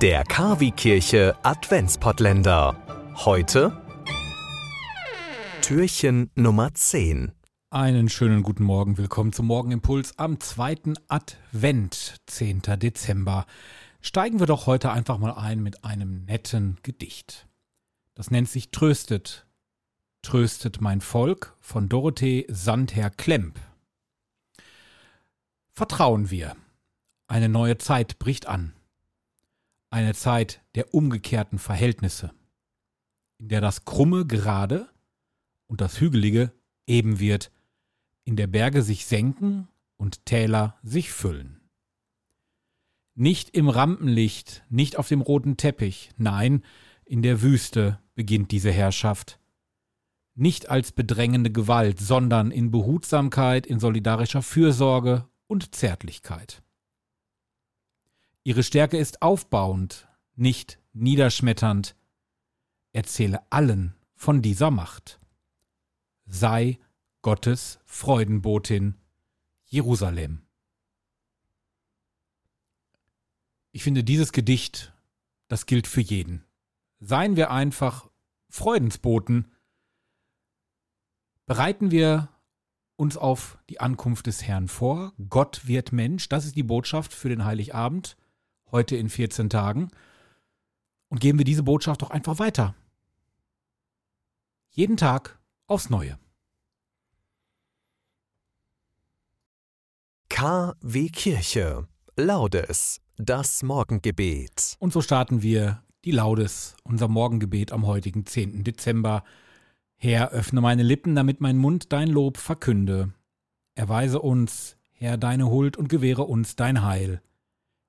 Der Kavi-Kirche Adventspottländer. Heute Türchen Nummer 10. Einen schönen guten Morgen, willkommen zum Morgenimpuls am zweiten Advent, 10. Dezember. Steigen wir doch heute einfach mal ein mit einem netten Gedicht. Das nennt sich Tröstet. Tröstet mein Volk von Dorothee Sandherr Klemp. Vertrauen wir. Eine neue Zeit bricht an. Eine Zeit der umgekehrten Verhältnisse, in der das Krumme gerade und das Hügelige eben wird, in der Berge sich senken und Täler sich füllen. Nicht im Rampenlicht, nicht auf dem roten Teppich, nein, in der Wüste beginnt diese Herrschaft. Nicht als bedrängende Gewalt, sondern in Behutsamkeit, in solidarischer Fürsorge und Zärtlichkeit. Ihre Stärke ist aufbauend, nicht niederschmetternd. Erzähle allen von dieser Macht. Sei Gottes Freudenbotin Jerusalem. Ich finde dieses Gedicht, das gilt für jeden. Seien wir einfach Freudensboten. Bereiten wir uns auf die Ankunft des Herrn vor. Gott wird Mensch. Das ist die Botschaft für den Heiligabend heute in 14 Tagen. Und geben wir diese Botschaft doch einfach weiter. Jeden Tag aufs Neue. KW Kirche. Laudes. Das Morgengebet. Und so starten wir die Laudes, unser Morgengebet am heutigen 10. Dezember. Herr, öffne meine Lippen, damit mein Mund dein Lob verkünde. Erweise uns, Herr, deine Huld und gewähre uns dein Heil.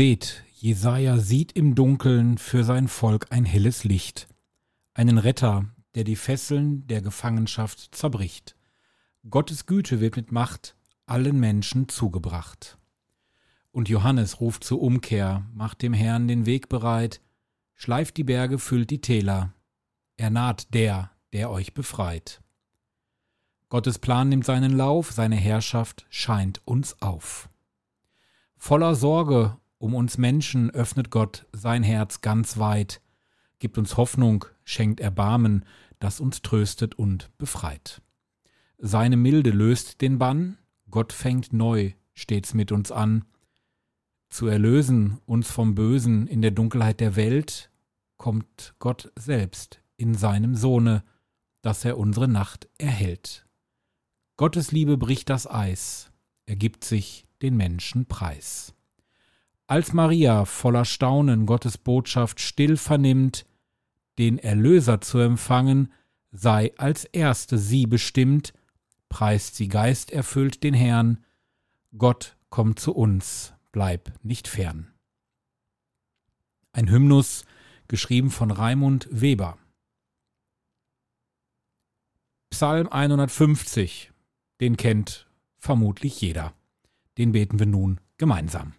Seht, Jesaja sieht im Dunkeln für sein Volk ein helles Licht, einen Retter, der die Fesseln der Gefangenschaft zerbricht. Gottes Güte wird mit Macht allen Menschen zugebracht. Und Johannes ruft zur Umkehr, macht dem Herrn den Weg bereit, schleift die Berge, füllt die Täler. Er naht der, der euch befreit. Gottes Plan nimmt seinen Lauf, seine Herrschaft scheint uns auf. Voller Sorge um uns Menschen öffnet Gott sein Herz ganz weit, gibt uns Hoffnung, schenkt Erbarmen, das uns tröstet und befreit. Seine Milde löst den Bann, Gott fängt neu stets mit uns an. Zu erlösen uns vom Bösen in der Dunkelheit der Welt, kommt Gott selbst in seinem Sohne, dass er unsere Nacht erhält. Gottes Liebe bricht das Eis, er gibt sich den Menschen preis. Als Maria voller Staunen Gottes Botschaft still vernimmt, den Erlöser zu empfangen, sei als erste sie bestimmt, preist sie geisterfüllt den Herrn, Gott kommt zu uns, bleib nicht fern. Ein Hymnus, geschrieben von Raimund Weber. Psalm 150, den kennt vermutlich jeder. Den beten wir nun gemeinsam.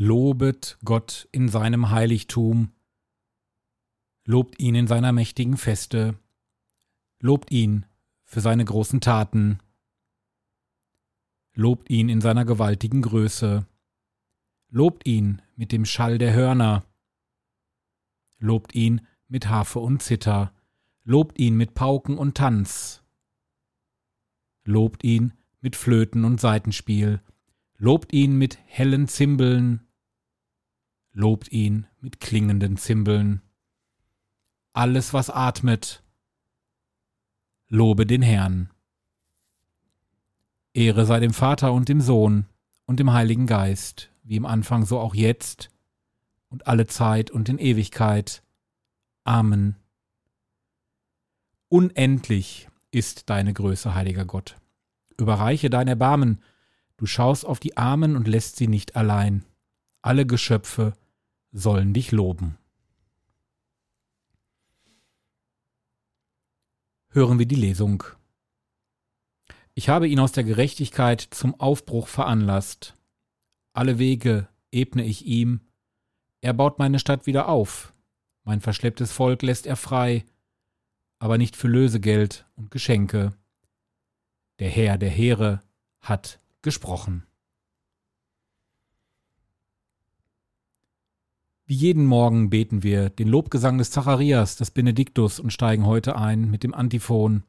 Lobet Gott in seinem Heiligtum, lobt ihn in seiner mächtigen Feste, lobt ihn für seine großen Taten, lobt ihn in seiner gewaltigen Größe, lobt ihn mit dem Schall der Hörner, lobt ihn mit Harfe und Zither, lobt ihn mit Pauken und Tanz, lobt ihn mit Flöten und Saitenspiel, lobt ihn mit hellen Zimbeln, lobt ihn mit klingenden Zimbeln. Alles, was atmet, lobe den Herrn. Ehre sei dem Vater und dem Sohn und dem Heiligen Geist, wie im Anfang so auch jetzt und alle Zeit und in Ewigkeit. Amen. Unendlich ist deine Größe, heiliger Gott. Überreiche dein Erbarmen, du schaust auf die Armen und lässt sie nicht allein alle Geschöpfe sollen dich loben. Hören wir die Lesung. Ich habe ihn aus der Gerechtigkeit zum Aufbruch veranlasst. Alle Wege ebne ich ihm. Er baut meine Stadt wieder auf. Mein verschlepptes Volk lässt er frei, aber nicht für Lösegeld und Geschenke. Der Herr der Heere hat gesprochen. Wie jeden Morgen beten wir den Lobgesang des Zacharias, des Benediktus und steigen heute ein mit dem Antiphon.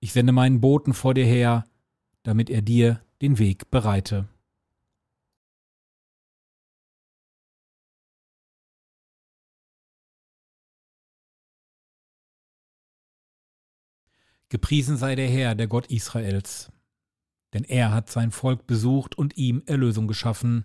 Ich sende meinen Boten vor dir her, damit er dir den Weg bereite. Gepriesen sei der Herr, der Gott Israels, denn er hat sein Volk besucht und ihm Erlösung geschaffen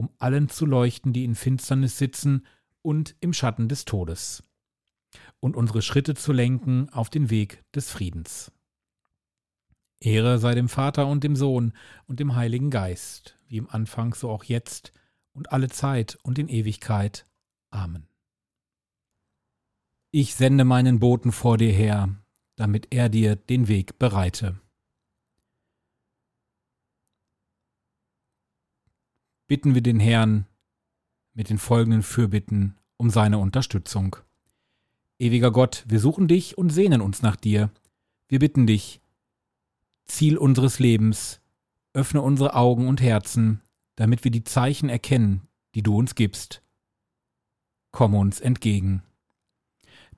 um allen zu leuchten, die in Finsternis sitzen und im Schatten des Todes, und unsere Schritte zu lenken auf den Weg des Friedens. Ehre sei dem Vater und dem Sohn und dem Heiligen Geist, wie im Anfang so auch jetzt und alle Zeit und in Ewigkeit. Amen. Ich sende meinen Boten vor dir her, damit er dir den Weg bereite. Bitten wir den Herrn mit den folgenden Fürbitten um seine Unterstützung. Ewiger Gott, wir suchen dich und sehnen uns nach dir. Wir bitten dich, Ziel unseres Lebens, öffne unsere Augen und Herzen, damit wir die Zeichen erkennen, die du uns gibst. Komm uns entgegen.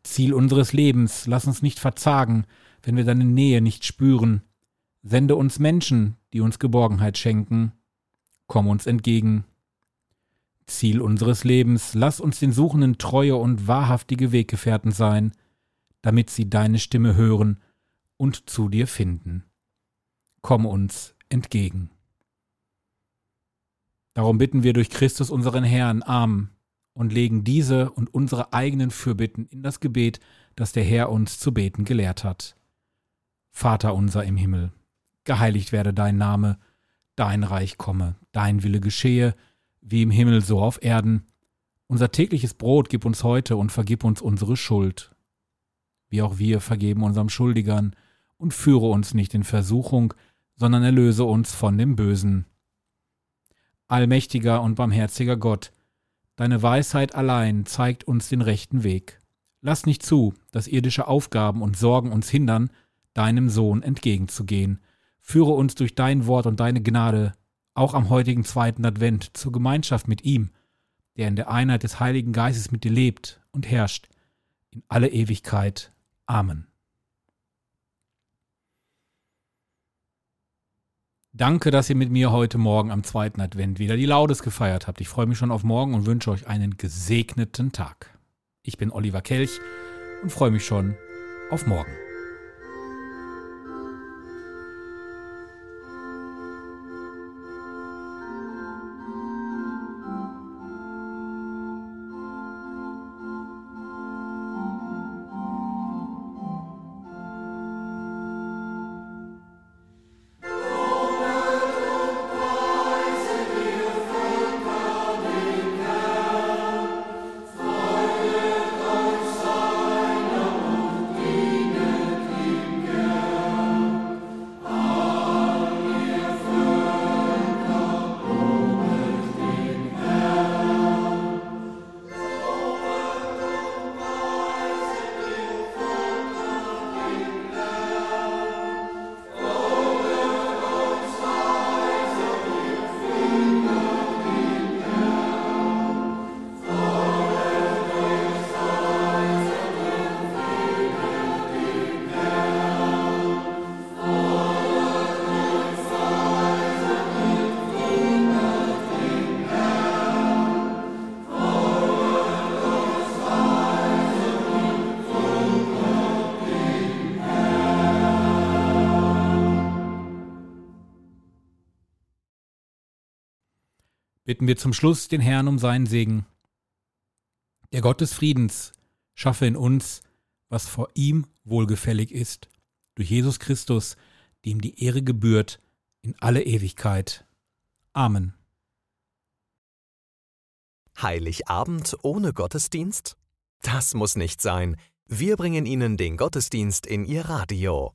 Ziel unseres Lebens, lass uns nicht verzagen, wenn wir deine Nähe nicht spüren. Sende uns Menschen, die uns Geborgenheit schenken. Komm uns entgegen. Ziel unseres Lebens, lass uns den Suchenden treue und wahrhaftige Weggefährten sein, damit sie deine Stimme hören und zu dir finden. Komm uns entgegen. Darum bitten wir durch Christus unseren Herrn, Amen, und legen diese und unsere eigenen Fürbitten in das Gebet, das der Herr uns zu beten gelehrt hat. Vater unser im Himmel, geheiligt werde dein Name, dein Reich komme, dein Wille geschehe, wie im Himmel so auf Erden. Unser tägliches Brot gib uns heute und vergib uns unsere Schuld, wie auch wir vergeben unserem Schuldigern, und führe uns nicht in Versuchung, sondern erlöse uns von dem Bösen. Allmächtiger und barmherziger Gott, deine Weisheit allein zeigt uns den rechten Weg. Lass nicht zu, dass irdische Aufgaben und Sorgen uns hindern, deinem Sohn entgegenzugehen. Führe uns durch dein Wort und deine Gnade, auch am heutigen zweiten Advent, zur Gemeinschaft mit ihm, der in der Einheit des Heiligen Geistes mit dir lebt und herrscht, in alle Ewigkeit. Amen. Danke, dass ihr mit mir heute Morgen am zweiten Advent wieder die Laudes gefeiert habt. Ich freue mich schon auf morgen und wünsche euch einen gesegneten Tag. Ich bin Oliver Kelch und freue mich schon auf morgen. Bitten wir zum Schluss den Herrn um seinen Segen. Der Gott des Friedens schaffe in uns, was vor ihm wohlgefällig ist, durch Jesus Christus, dem die Ehre gebührt in alle Ewigkeit. Amen. Heiligabend ohne Gottesdienst? Das muss nicht sein. Wir bringen Ihnen den Gottesdienst in Ihr Radio.